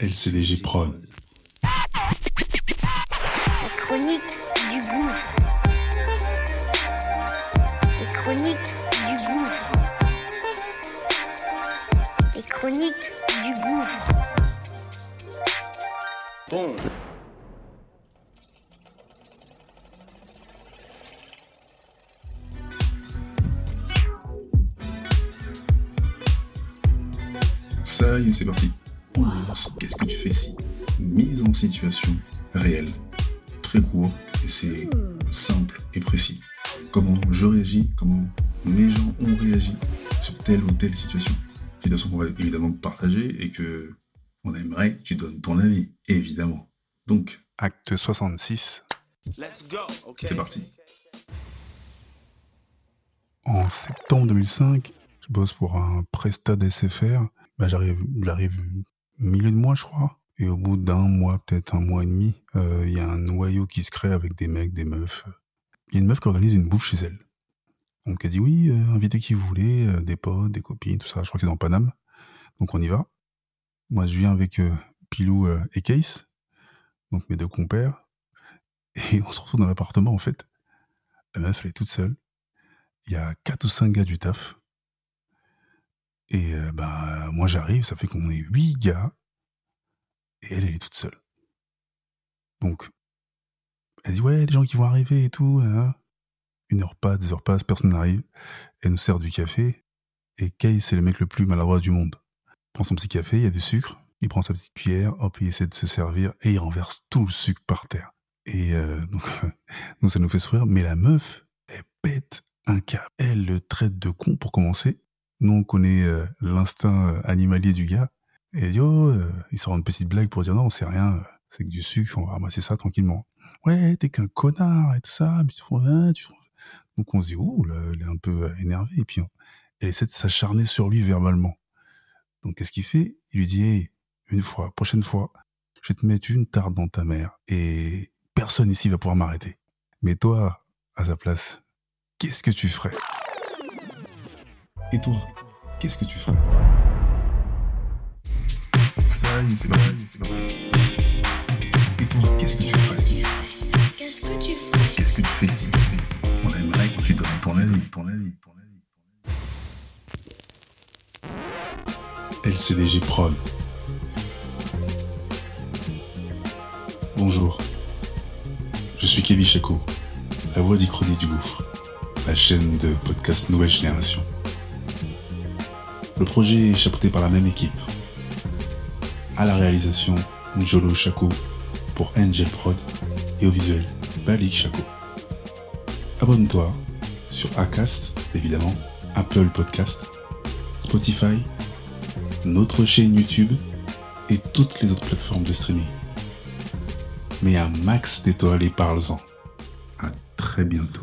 LCDG Prod. La chronique du gouffre. Les chroniques du gouffre. Les chroniques du gouffre. Bon. Ça y est, c'est parti. Qu'est-ce que tu fais si Mise en situation réelle. Très court et c'est simple et précis. Comment je réagis, comment mes gens ont réagi sur telle ou telle situation. Situation qu'on va évidemment partager et que on aimerait que tu donnes ton avis, évidemment. Donc, acte 66, Let's go. Okay. c'est parti. En septembre 2005, je bosse pour un Presta SFR. Bah, j'arrive, j'arrive milieu de mois, je crois. Et au bout d'un mois, peut-être un mois et demi, euh, il y a un noyau qui se crée avec des mecs, des meufs. Il y a une meuf qui organise une bouffe chez elle. Donc elle dit oui, euh, invitez qui vous voulez, euh, des potes, des copines, tout ça. Je crois que c'est dans Paname. Donc on y va. Moi, je viens avec Pilou et Case, donc mes deux compères. Et on se retrouve dans l'appartement, en fait. La meuf, elle est toute seule. Il y a quatre ou cinq gars du taf. Et euh, bah, moi, j'arrive, ça fait qu'on est huit gars. Et elle, elle est toute seule. Donc, elle dit, ouais, les gens qui vont arriver et tout. Une heure passe, deux heures passent, personne n'arrive. Elle nous sert du café. Et Case, c'est le mec le plus maladroit du monde. Il prend son petit café, il y a du sucre. Il prend sa petite cuillère, hop, il essaie de se servir. Et il renverse tout le sucre par terre. Et euh, donc, nous, ça nous fait sourire. Mais la meuf, elle pète un câble. Elle le traite de con pour commencer. Nous, on connaît euh, l'instinct euh, animalier du gars. Et elle dit, oh, euh, il sort une petite blague pour dire, non, c'est rien, c'est que du sucre, on va ramasser ça tranquillement. Ouais, t'es qu'un connard et tout ça, tu hein, Donc on se dit, ouh, là, elle est un peu énervée. Et puis, on- elle essaie de s'acharner sur lui verbalement. Donc, qu'est-ce qu'il fait? Il lui dit, une fois, prochaine fois, je vais te mettre une tarte dans ta mère et personne ici va pouvoir m'arrêter. Mais toi, à sa place, qu'est-ce que tu ferais? Et toi, qu'est-ce que tu ferais Ça y est, c'est parti, c'est parti. Et toi, qu'est-ce que tu ferais Qu'est-ce que tu fais Qu'est-ce que tu fais si On aimerait que tu donnes ton avis, ton avis, ton avis. LCDG Prod. Bonjour. Je suis Kevin Chaco, la voix d'Ichronie du Gouffre, la chaîne de podcast Nouvelle Génération. Le projet est chapeauté par la même équipe. À la réalisation, Njolo Chaco pour Angel Prod et au visuel, Balik Chaco. Abonne-toi sur Acast, évidemment, Apple Podcast, Spotify, notre chaîne YouTube et toutes les autres plateformes de streaming. Mets un max d'étoiles et parle-en. À très bientôt.